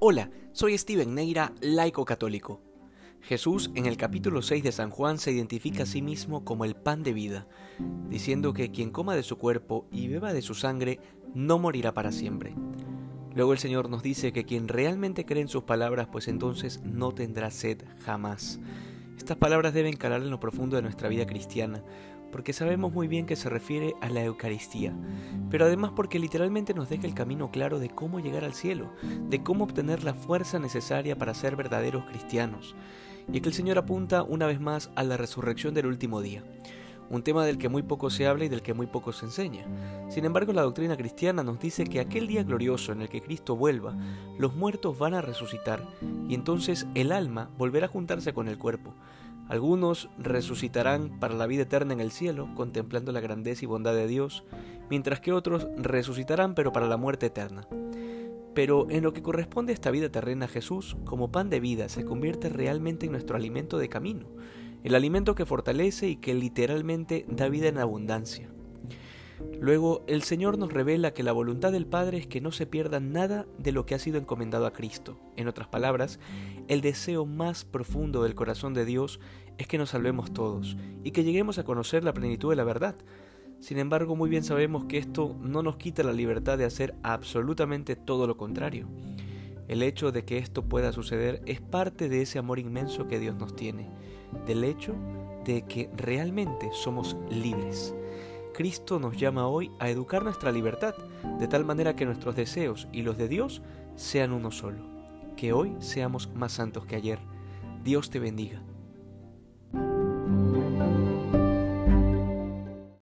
Hola, soy Steven Neira, laico católico. Jesús en el capítulo 6 de San Juan se identifica a sí mismo como el pan de vida, diciendo que quien coma de su cuerpo y beba de su sangre no morirá para siempre. Luego el Señor nos dice que quien realmente cree en sus palabras, pues entonces no tendrá sed jamás. Estas palabras deben calar en lo profundo de nuestra vida cristiana, porque sabemos muy bien que se refiere a la Eucaristía, pero además porque literalmente nos deja el camino claro de cómo llegar al cielo, de cómo obtener la fuerza necesaria para ser verdaderos cristianos. Y es que el Señor apunta una vez más a la resurrección del último día, un tema del que muy poco se habla y del que muy poco se enseña. Sin embargo, la doctrina cristiana nos dice que aquel día glorioso en el que Cristo vuelva, los muertos van a resucitar y entonces el alma volverá a juntarse con el cuerpo, algunos resucitarán para la vida eterna en el cielo, contemplando la grandeza y bondad de Dios, mientras que otros resucitarán pero para la muerte eterna. Pero en lo que corresponde a esta vida terrena, Jesús, como pan de vida, se convierte realmente en nuestro alimento de camino, el alimento que fortalece y que literalmente da vida en abundancia. Luego, el Señor nos revela que la voluntad del Padre es que no se pierda nada de lo que ha sido encomendado a Cristo. En otras palabras, el deseo más profundo del corazón de Dios es que nos salvemos todos y que lleguemos a conocer la plenitud de la verdad. Sin embargo, muy bien sabemos que esto no nos quita la libertad de hacer absolutamente todo lo contrario. El hecho de que esto pueda suceder es parte de ese amor inmenso que Dios nos tiene, del hecho de que realmente somos libres. Cristo nos llama hoy a educar nuestra libertad, de tal manera que nuestros deseos y los de Dios sean uno solo. Que hoy seamos más santos que ayer. Dios te bendiga.